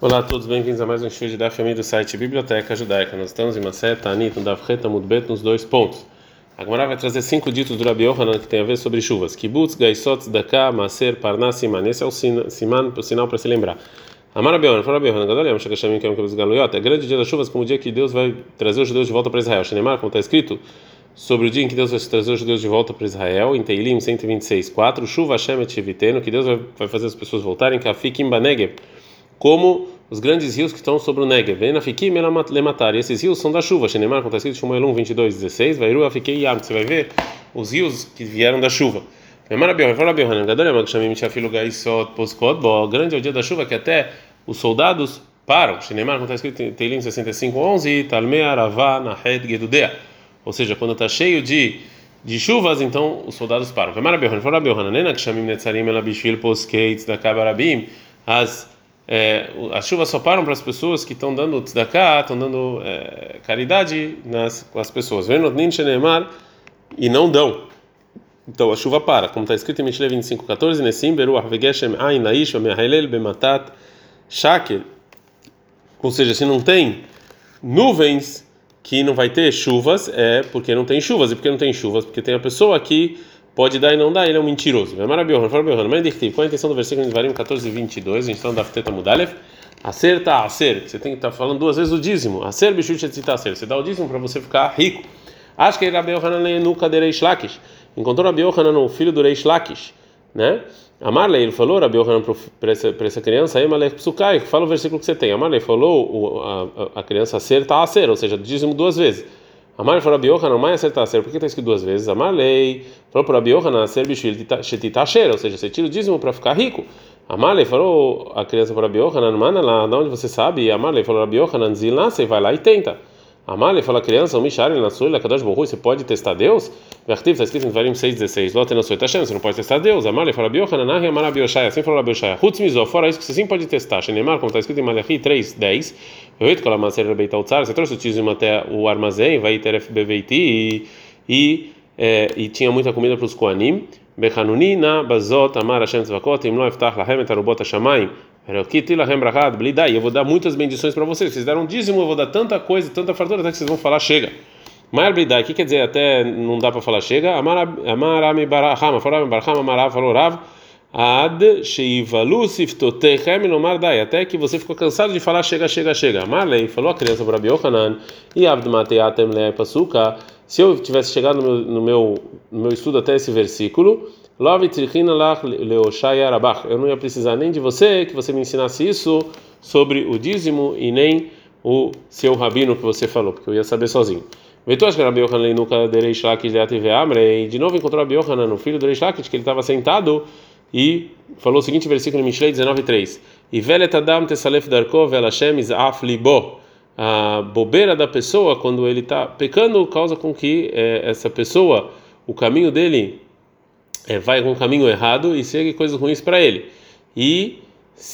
Olá a todos, bem-vindos a mais um show de Daf do site Biblioteca Judaica. Nós estamos em Maset, Tanit, no Daf Reta, Mudbet, nos dois pontos. A Gemara vai trazer cinco ditos do Rabi Yohanan que tem a ver sobre chuvas. Kibbutz, Gaisot, Daka, Maser, Parnas, Siman. Esse é o siman, o sinal para se lembrar. Amar Rabi Yohanan, fala Rabi Yohanan, Gadol Yom, Shekashamim, Kem, Kem, Galuyot. É grande dia das chuvas como o dia que Deus vai trazer os judeus de volta para Israel. Shenemar, como está escrito, sobre o dia em que Deus vai trazer os judeus de volta para Israel, em Teilim 126, 4, Chuva Hashem et Shivitenu, que Deus vai fazer as pessoas voltarem, Kafikim Banegev, como os grandes rios que estão sobre o Negev. E esses rios são da chuva. Shenemar, como está escrito, Shmuel 1, 22, 16, Vairu Afiquei Yam, você vai ver os rios que vieram da chuva. Grande é o dia da chuva que até os soldados param. Shenemar, como está escrito Teilim 65, 11, Talmei Aravá Nahed Gedudea ou seja, quando está cheio de, de chuvas, então os soldados param. As é, as chuvas só param para as pessoas que estão dando tzedakah, estão dando é, caridade nas com as pessoas. E não dão. Então a chuva para, como está escrito em Mishle 25:14, Nesim beru arvegeshem ain laish me'ahelel bematat shaker. Ou seja, se não tem nuvens que não vai ter chuvas é porque não tem chuvas. E porque não tem chuvas? Porque tem a pessoa que pode dar e não dá, ele é um mentiroso. Mas qual a intenção do versículo de Varim 14 e 22? A gente está Mudalev. Acer tá acer, você tem que estar tá falando duas vezes o dízimo. Acer bichut acer, você dá o dízimo para você ficar rico. Acho que Rabi Yohanan nunca de Reish Lakish. Encontrou Rabi Yohanan, o filho do Reish Lakish, né? Amarley, ele falou, Rabi Yohanan, para essa, criança, aí Malek Psukai, fala o versículo que você tem. Amarley falou, a, a, criança acerta a ser, ou seja, dízimo duas vezes. Amarley falou, Rabi Yohanan, mais acertar a por que está escrito duas vezes? Amarley falou para Rabi Yohanan, ser bichil shetita ser, ou seja, você tira o dízimo para ficar rico. Amarley falou, a criança para Rabi Yohanan, mana lá, de onde você sabe? Amarley falou, Rabi Yohanan, zilá, você vai lá e tenta. Amalha fala criança, o Mishari na sua, Kadosh Borru, você pode testar Deus? Vertiv está escrito em Varim 6,16. Lote na sua Tashem, você não pode testar Deus. Amalha fala Biohananahi, Amara Bioshaya, assim falou Bioshaya. Hutz Mizó, fora isso que você sim pode testar. Shenemar, como está escrito em Malachi 3,10. Eu reito com a Maser Rebeital Tzar, você trouxe o tizimo até o armazém, vai ter FBVT e, e, é, e tinha muita comida para os Koanim. Bechanuni na Bazot, Amar Hashem Tzvakot, Imlo Eftach Lahem, Etarubot Hashamayim. Eu vou dar muitas bendições para vocês. Vocês deram um dízimo, eu vou dar tanta coisa, tanta fartura, até que vocês vão falar chega. Maior Blidai, o que quer dizer até não dá para falar chega? Amarami Barahama, Farami Barahama, Amarav, falou Rav, Ad Sheivalu Siftotechem Lomar Dai, até que você ficou cansado de falar chega, chega, chega. Marley falou a criança para Biohanan, e Abd Mateatem Le Pasuka, se eu tivesse chegado no meu, no meu, no meu estudo até esse versículo, eu não ia precisar nem de você que você me ensinasse isso sobre o dízimo e nem o seu rabino que você falou, porque eu ia saber sozinho. De novo encontrou Rabi Yohanan, o filho do Lakish, que ele estava sentado e falou o seguinte versículo em Mishlei 19:3. E veletadam tesalef darko velashem izaf libo. A bobeira da pessoa quando ele está pecando causa com que eh, essa pessoa o caminho dele é, vai com um caminho errado e segue coisas ruins para ele. E,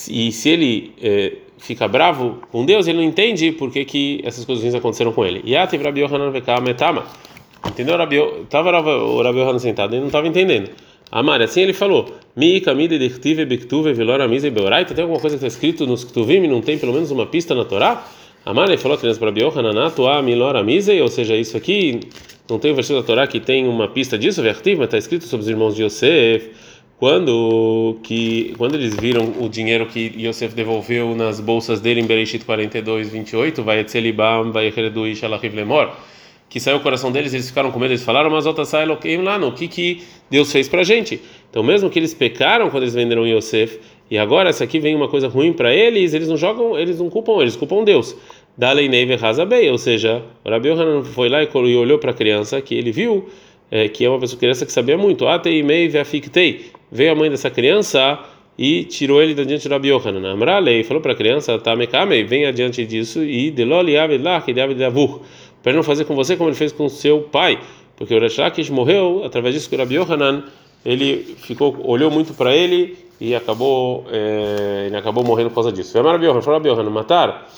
e se ele é, fica bravo com Deus, ele não entende por que, que essas coisas ruins aconteceram com ele. Yativ Rabi Yohanan metama. Entendeu? Estava o Rabi Yohanan sentado, ele não estava entendendo. Amar, assim ele falou: Mi kamide dechtive bektuve velora mise beoraita. Tem alguma coisa que está escrito nos ktuvim e não tem pelo menos uma pista na Torá? Amar, ele falou para Rabi Yohanan, atua milora mise, ou seja, isso aqui não tem um versículo da Torá que tem uma pista disso, Vertiv, mas está escrito sobre os irmãos de Yosef, quando que quando eles viram o dinheiro que Yosef devolveu nas bolsas dele em Bereshit 42, 28, vai Etzelibam, vai Heredu e Shalachiv Lemor, que saiu o coração deles, eles ficaram com medo, eles falaram, mas outra sai lá, no que que Deus fez para gente? Então mesmo que eles pecaram quando eles venderam Yosef, e agora essa aqui vem uma coisa ruim para eles, eles não jogam, eles não culpam, eles culpam Deus. Dalei Neve Hazabei, ou seja, o Rabi Yohanan foi lá e olhou para a criança que ele viu é, que é uma pessoa criança que sabia muito. Atei Mei Veafiktei. Veio a mãe dessa criança e tirou ele da diante do Rabi Yohanan. Amralei falou para a criança, Tamekamei, vem adiante disso e Deloli Avedlah, que Avur, para não fazer com você como ele fez com seu pai, porque o Rashakish morreu através disso que o Rabi Yohanan ele ficou olhou muito para ele e acabou é, ele acabou morrendo por causa disso. Foi Rabi Yohanan, falou Rabi Yohanan, matar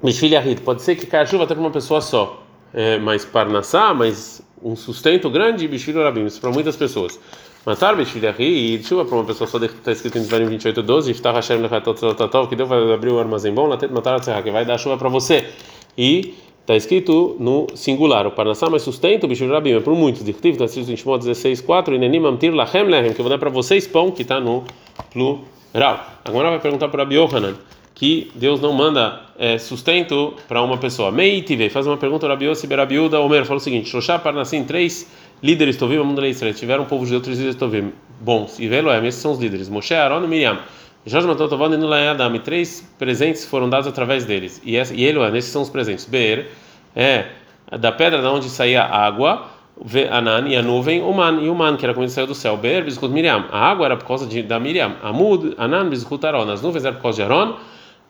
Mishfilhahit, pode ser que caia chuva até para uma pessoa só, é, mas parnassá, mas um sustento grande, Bishvil Rabim, isso para muitas pessoas. Matar Beshvilhahi, e chuva para uma pessoa só está escrito em Devarim 28, 12, Iftah Hashem Lechatot que Deus vai abrir o armazém bom, Latet Matar que vai dar chuva para você. E está escrito no singular, o Parnassá, mas sustento, bicho Rabim, é por muitos. Dictivo, está escrito em Shimon 16, 4, Inenim Amtir Lachem Lehem, que eu vou dar para vocês pão, que está no plural. Agora vai perguntar para Rabi Yohanan, que Deus não manda é, sustento para uma pessoa. Meitive, faz uma pergunta, Rabi Yossi Berabiuda Omer, fala o seguinte, Shoshá Parnassim, três líderes Tovim, mundo de Israel, tiveram um povo judeu, três líderes Tovim, bons, e Veloem, esses são os líderes, Moshe, Aaron e Miriam. Jorge matou Tovon e Nulayadam, e três presentes foram dados através deles, e, e Eloem, esses são os presentes. Beer, é da pedra da onde saía água, Anan e a nuvem, o man e o man, que era como ele saiu do céu. Beer, Bizkut Miriam, a água era por causa de, da Miriam. Amud, Anan, Bizkut Aron, as nuvens eram por causa de Aron.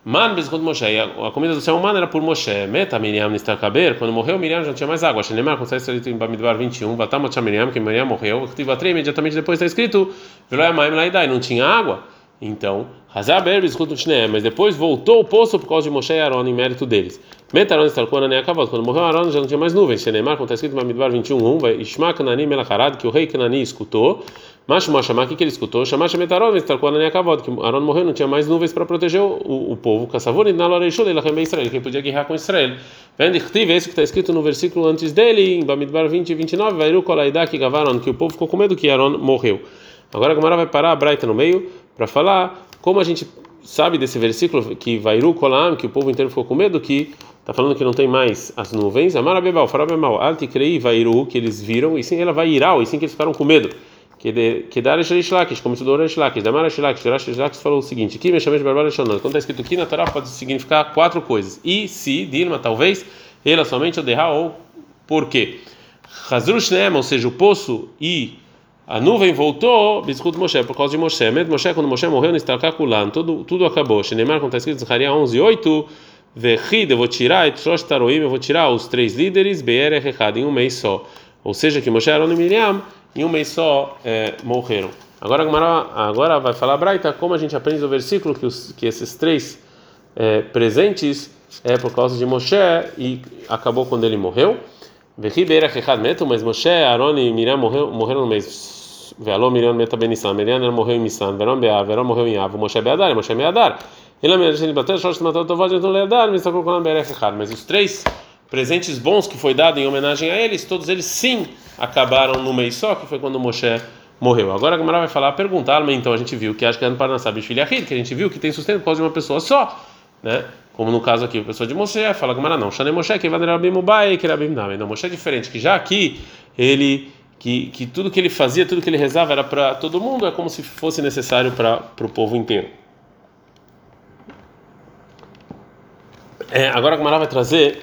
Man bezkut Moshe, a comida do céu humano era por Moshe. Meta Miriam nistakaber, quando morreu Miriam já não tinha mais água. Shenemar, como está escrito em Bamidbar 21, Vatamot Miriam, que Miriam morreu. Tivatrei, imediatamente depois está escrito, Veloyamaim Laidai, não tinha água. Então, Hazaber bezkut Shneem, mas depois voltou o poço por causa de Moshe e Aaron em mérito deles. Meta Aaron estalcou na acabou. Quando morreu Aaron já não tinha mais nuvens. Shenemar, como está escrito em Bamidbar 21, 1, Ishma Kanani Melacharad, que o rei Kanani escutou. Mas o que, que ele escutou? Chamar Shemetaron, estalcou na Akavod, que Aaron morreu, não tinha mais nuvens para proteger o, o, povo. Caçavor e na Loreixul, ele arremei Israel, quem podia guerrear com Israel. Vende esse que está escrito no versículo antes dele, em Bamidbar 20 e 29, Vairu Kolaidá que Gavaron, que o povo ficou com medo que Aaron morreu. Agora a Gamara vai parar a Braita no meio para falar como a gente sabe desse versículo que Vairu Kolam, que o povo inteiro ficou com medo, que está falando que não tem mais as nuvens. Amara Bebal, Farabebal, Alti Crei Vairu, que eles viram, e sim ela vai irar, e sim que eles ficaram com medo que dar Rish Lakish, como estudou Rish Lakish, Damar Rish Lakish, Rish Lakish falou o seguinte: aqui me chamei de Barbar Shonot. Quando está escrito aqui na Torá, pode significar quatro coisas. E, se, Dilma, talvez, ela somente o derra ou por quê? Hazrush ou seja, o poço e a nuvem voltou, biscuit Moshe, por causa de Moshe. Med Moshe, quando Moshe morreu, Nistakakulan, tudo, tudo acabou. Shenemar, quando está escrito em Zaharia 11, 8, Vechid, eu vou tirar, Etrosh Taroim, eu vou tirar os três líderes, Be'er Echad, em um mês só. Ou seja, que Moshe, Aaron e Miriam em um mês só é, morreram. Agora, agora vai falar Braita como a gente aprende o versículo que, os, que esses três é, presentes é por causa de Moshe e acabou quando ele morreu. Mas Moshe, Aaron e Miriam morreram, morreram no mês. Veló Miriam meta Benissan. Miriam morreu em Missan. Verão Beá. Verão morreu em Avo. Moshe Beadar. Moshe Beadar. Ele me bateu. Shosh matou Tovod. Então Leadar. Mas está colocando Mas os três presentes bons que foi dado em homenagem a eles, todos eles sim acabaram no mês só, que foi quando Moshe morreu. Agora a Gamara vai falar, perguntar, mas então a gente viu que acho que é no Parnassá que a gente viu que tem sustento por causa de uma pessoa só, né? Como no caso aqui, a pessoa de Moshe, fala Gamara não, Shane Moshe, que Rabim que não, Moshe é diferente, que já aqui ele que, que tudo que ele fazia, tudo que ele rezava era para todo mundo, é como se fosse necessário para o povo inteiro. É, agora a Gamara vai trazer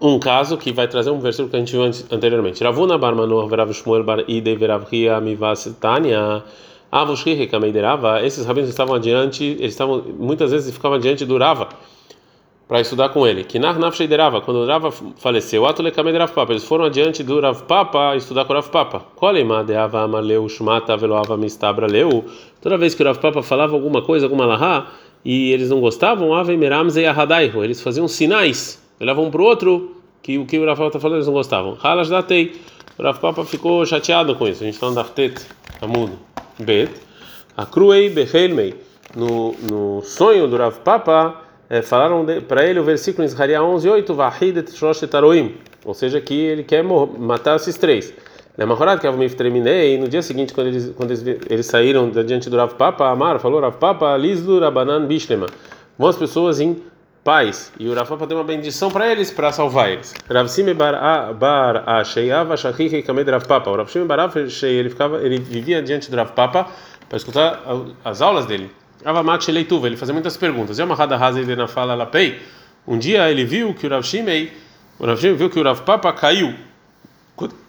um caso que vai trazer um versículo que a gente viu anteriormente. Ravuna bar Manoah verav Shmuel bar Ide verav Ria mivas Tanya avushri kameiderava. Esses rabinos estavam adiante, eles estavam muitas vezes ficavam adiante do Rava para estudar com ele. Que nach nafsheiderava, quando Rava faleceu, atule kameiderava papa, eles foram adiante do Rav Papa estudar com o Rav Papa. Kolema deava amaleu shmata veloava mistabra leu. Toda vez que o Rav Papa falava alguma coisa, alguma lahá, e eles não gostavam, ave meram zeyahadaihu, eles faziam sinais levavam um para o outro que o que o Rafa está falando eles não gostavam. Halas datei. O Rafa Papa ficou chateado com isso. A gente está no Daftet Amud Bet. A Cruei Behelmei. No, no sonho do Rav Papa, é, falaram para ele o versículo em Zaharia 11, 8, Vahidet Shosh Taroim. Ou seja, que ele quer matar esses três. Na Mahorad, que eu terminei, no dia seguinte, quando eles, quando eles, eles saíram diante do Rav Papa, Amar falou: Rav Papa, Lizlu Rabanan Bishlema. Vão as pessoas em pais e o Rav Papa deu uma bendição para eles para salvar eles. Rav Sime bar Asheiava Shachiche Kamed Rav Papa. O Rav Sime bar ele ficava ele vivia diante do Rav Papa para escutar as aulas dele. Avamak Sheleituva ele fazia muitas perguntas. E uma rasa ele na fala lapei. Um dia ele viu que o Rav Shimei o Rav Shimei viu que o Rav Papa caiu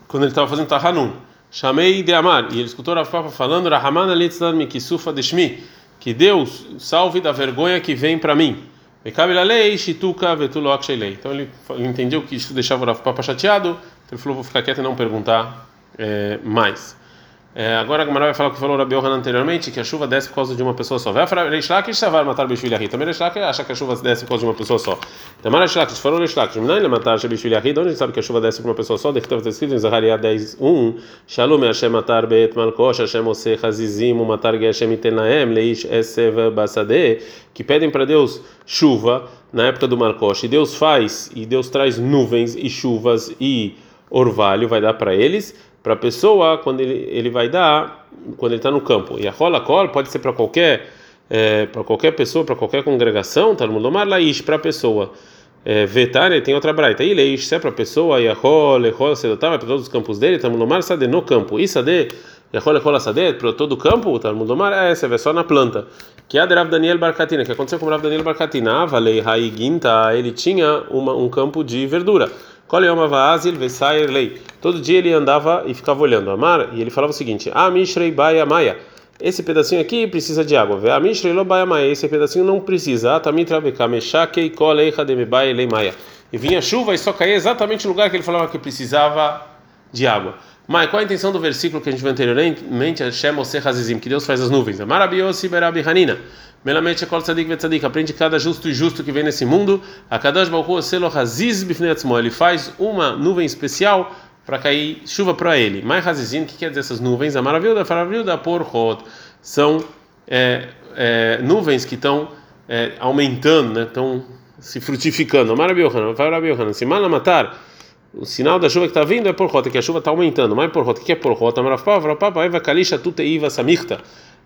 quando ele estava fazendo Tahanun. Chamei de Amar e ele escutou o Rav Papa falando Rahamana Litzlan Mikisufa Deshmi que Deus salve da vergonha que vem para mim. Então ele, ele entendeu que isso deixava o Rav Papa chateado, então ele falou: vou ficar quieto e não perguntar é, mais. É, agora a Gamara vai falar o que falou o Rabi anteriormente, que a chuva desce por causa de uma pessoa só. Vai falar Reish Lakish Savar matar Bishvil Yahid. Também Reish Lakish acha que a chuva desce por causa de uma pessoa só. Também Reish Lakish falou Reish Lakish. Não ele matar Bishvil Yahid. Onde a gente sabe que a chuva desce por uma pessoa só? Deve estar escrito em Zahariah 10, 1. Shalom Hashem matar Bet Malkosh Hashem Ose Hazizim matar Geshem Itenaem Leish Esev Basade. Que pedem para Deus chuva na época do Malkosh. E Deus faz, e Deus traz nuvens e chuvas e orvalho, vai dar para eles para a pessoa quando ele, ele vai dar quando ele está no campo. E a rola col pode ser para qualquer é, para qualquer pessoa, para qualquer congregação, tá no Lomar Laish para a pessoa. É, tem outra braita. E leish, se é para a pessoa, e a rola, rola sedotava para todos os campos dele, tá no Lomar Sade no campo. E Sade, e a rola, rola Sade para todo o campo, tá no Lomar é, essa é só na planta. Que é a Rav Daniel Barcatina, que aconteceu com o Rav Daniel Barcatina. Avalei Haiginta, ele tinha uma, um campo de verdura. Todo dia ele andava e ficava olhando. Amar, e ele falava o seguinte: Ah, Mishrei Baia Maia. Esse pedacinho aqui precisa de água. Ah, Mishrei Lo Baia Maia. Esse pedacinho não precisa. Ah, Tamitra Beka Meshakei Koleicha de Mebaia Lei Maia. E vinha chuva e só caía exatamente no lugar que ele falava que precisava de água. Mas qual a intenção do versículo que a gente viu anteriormente? Hashem Hazizim, que Deus faz as nuvens. Marabiyosi Berabi Hanina. Melamente Kol Tzadik Vetzadik. Aprende cada justo e justo que vem nesse mundo. A Kadash Baruch Selo Haziz Bifneatzmo. Ele faz uma nuvem especial para cair chuva para ele. Mais Hazizim, que quer dizer essas nuvens? A maravilha da Porhot. São é, é, nuvens que estão é, aumentando, né? estão se frutificando. Maravilha, Maravilha. Se mana matar o sinal da chuva que está vindo é por rota, que a chuva está aumentando. Mas por rota, que é por rota?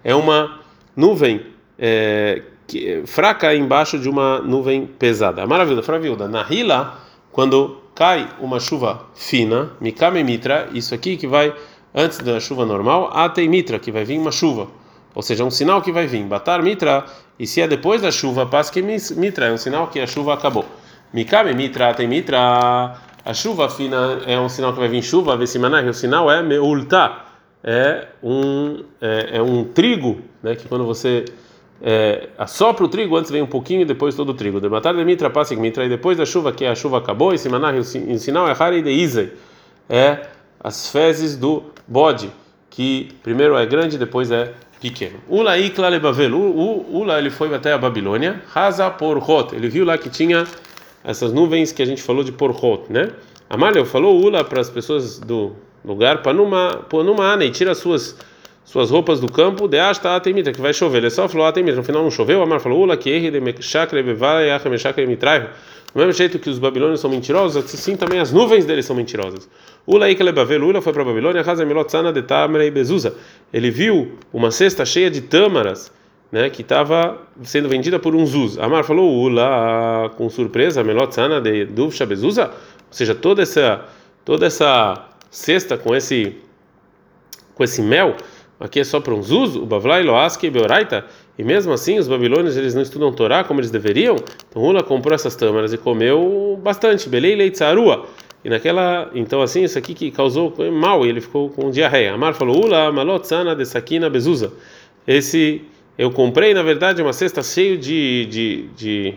É uma nuvem é, que, fraca embaixo de uma nuvem pesada. Maravilha, maravilha. Na Hila, quando cai uma chuva fina, Mikame Mitra, isso aqui que vai antes da chuva normal, Atei Mitra, que vai vir uma chuva. Ou seja, um sinal que vai vir. Batar Mitra, e se é depois da chuva, Pasque Mitra, é um sinal que a chuva acabou. Mikame Mitra, Atei Mitra. A chuva fina é um sinal que vai vir chuva, Vesimanah, o sinal é Meulta, é um, é, é, um trigo, né, que quando você é, assopra o trigo, antes vem um pouquinho e depois todo o trigo. De de mitra, passa mitra, e depois da chuva, que a chuva acabou, e Simanah, o sinal é Hari de Izei, é as fezes do bode, que primeiro é grande, depois é pequeno. Ula ikla lebavel, Ula ele foi até a Babilônia, Haza por Hot, ele viu lá que tinha essas nuvens que a gente falou de Porhot, né? Amalio falou Ula para as pessoas do lugar, para numa, numa e tira suas suas roupas do campo, de asta atemita, que vai chover. Ele só falou atemita, no final não choveu. Amar falou Ula que erre de mechakre bevai acha mechakre mitraihu. Do mesmo jeito que os babilônios são mentirosos, assim também as nuvens deles são mentirosas. Ula ikelebavel, Ula foi para a Babilônia, Hazemilot sana de tamre bezuza. Ele viu uma cesta cheia de tâmaras né, que estava sendo vendida por um zuz. Amar falou ula com surpresa, melotzana de duvsha bezuza, ou seja, toda essa toda essa cesta com esse com esse mel, aqui é só para um zuz, o bavlai loaske beoraita, e mesmo assim os babilônios eles não estudam Torá como eles deveriam. Então Ula comprou essas tâmaras e comeu bastante, belei leitzarua. E naquela, então assim, isso aqui que causou mal, e ele ficou com diarreia. Amar falou ula malotzana de sakina bezuza. Esse eu comprei, na verdade, uma cesta cheia de, de, de,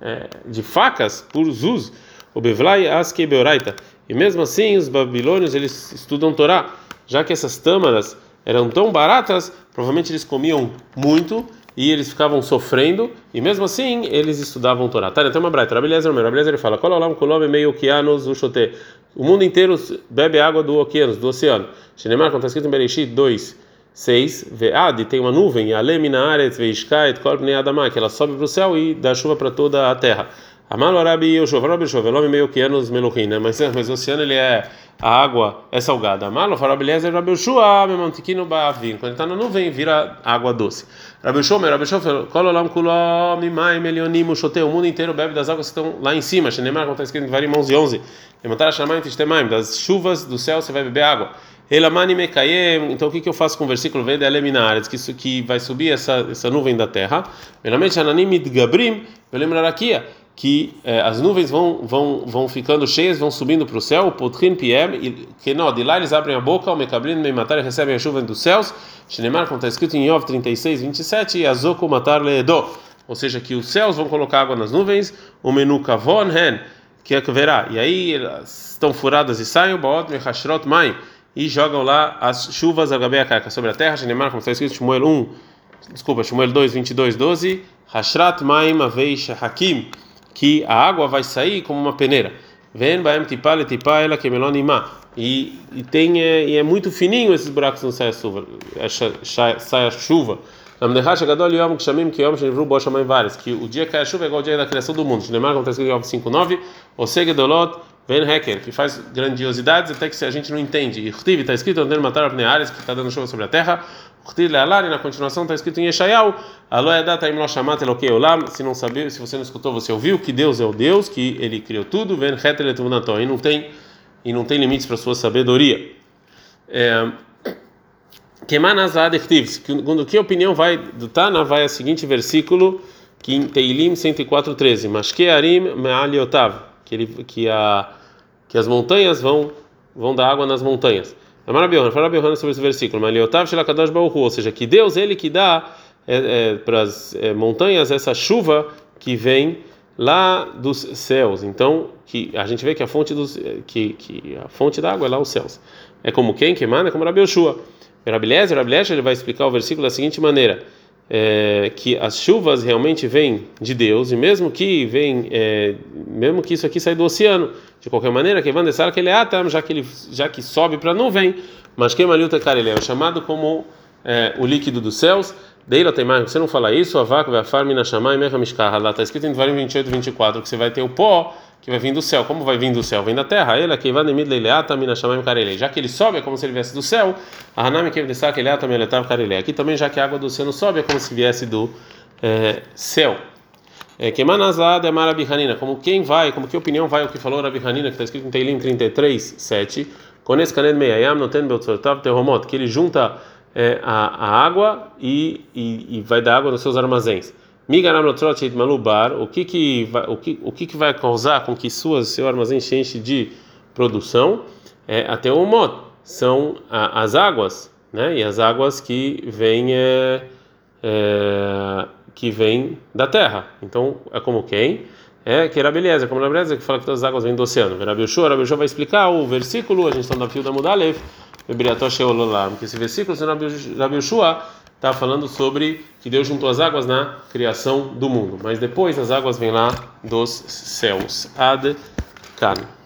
é, de facas por Zuz, o Bevlai Aske Beoraita. E mesmo assim, os babilônios eles estudam Torá, já que essas tâmaras eram tão baratas, provavelmente eles comiam muito e eles ficavam sofrendo, e mesmo assim eles estudavam Torá. Tá, tem uma braita, Rabelezer, Rabelezer ele fala: Kololam kolome meio oceanos uxote. O mundo inteiro bebe água do oceano, do oceano. Shinemar, como está escrito em Bereshit 2. 6. Ve'ad, tem uma nuvem, alemina aretz veishkait kol pnei adamah, que ela sobe para o céu e dá chuva para toda a terra. Amalo arabi yoshov, arabi yoshov, elome meio que anos meluchim, né? Mas, mas o oceano ele é, a água é salgada. Amalo, farabi lezer, rabi yoshua, memantikino ba'avim. Quando está na nuvem, vira água doce. Rabi yoshua, rabi yoshua, kol olam kulo mimai melionim ushotei, o mundo inteiro bebe das águas que estão lá em cima. Shenemar, como está escrito em Varim 11, 11. Levantar a chamar em das chuvas do céu você vai beber água. Então o que, que eu faço com o versículo vem da Eleminares, que isso que vai subir essa essa nuvem da terra. Melamente ananim idgabrim, rakia que eh, as nuvens vão vão vão ficando cheias, vão subindo para o céu. Potrin piem que não, de lá eles abrem a boca, o mekabrim e recebem a chuva dos céus. Shinemar, como está escrito em Yov 36, 27, e azoko matar leedo. Ou seja, que os céus vão colocar água nas nuvens, o menu kavon hen, que é que verá. E aí elas estão furadas e saem, baot mechashrot maim e jogam lá as chuvas a sobre a terra, como está escrito Shmuel 1, desculpa, Shmuel 2, 22, 12, Hashrat Maim Aveish Hakim, que a água vai sair como uma peneira. Vem baem tipale tipaela kemelonima. E e tem é, e é muito fininho esses buracos não sai a chuva, sai a chuva. Que o dia que cai a chuva é igual o dia da criação do mundo. Neymar, como está escrito em 5.9, o Ven Heker, que faz grandiosidades até que a gente não entende. E está escrito onde matar Ares, que está dando chuva sobre a terra. Lealari, na continuação está escrito em Yeshayau, se não sabia, se você não escutou, você ouviu que Deus é o Deus, que ele criou tudo, Ven Heter e não tem e não tem limites para sua sabedoria. É, Kemanazad segundo que opinião vai do Tana, vai a seguinte versículo, que em Teilim 104:13, Mas que Arim Me'aliotav, que ele que a que as montanhas vão vão dar água nas montanhas. Amar Abiyohan, fala Abiyohan sobre esse versículo, Me'aliotav Shelakadosh Baruch ou seja, que Deus ele que dá é, é, para as é, montanhas essa chuva que vem lá dos céus. Então, que a gente vê que a fonte dos que, que a fonte da água é lá os céus. É como quem que emana, é como Rabi Yoshua. Rabilezer, Rabilezer, ele vai explicar o versículo da seguinte maneira: é, que as chuvas realmente vêm de Deus e mesmo que vem, é, mesmo que isso aqui sai do oceano, de qualquer maneira, que van que ele atam, já que ele já que sobe para a nuvem, mas que malhuta cara ele é chamado como é, o líquido dos céus. Deila tem mais, você não fala isso, a vaca vai farmina chamar e mecha lá está escrito em Dvarim 28 24 que você vai ter o pó que vai vir do céu. Como vai vir do céu? Vem da terra. Ele aqui vai nemid leileata mina shamayim karelei. Já que ele sobe, é como se ele viesse do céu. A hanami que destaca ele ata meletav karelei. Aqui também, já que a água do não sobe, é como se viesse do é, céu. Que manazada é marabihanina. Como quem vai, como que opinião vai o que falou Rabi Hanina, que está escrito em Teilim 33, 7. Kones kanen meyayam noten beotzotav teromot. Que ele junta é, a, a água e, e, e vai dar água nos seus armazéns. Malubar, o que que vai, o que o que que vai causar com que suas seu armazém enche de produção? É, até o modo são a, as águas, né? E as águas que vêm é, é, que vêm da terra. Então é como quem? É que era beleza, como era beleza que fala que todas as águas vêm do oceano. Rabi Yoshua, Rabi Yoshua vai explicar o versículo, a gente está no fio da Mudalev, que esse versículo, Rabi Yoshua está falando sobre que Deus juntou as águas na criação do mundo, mas depois as águas vêm lá dos céus. Ad Kan.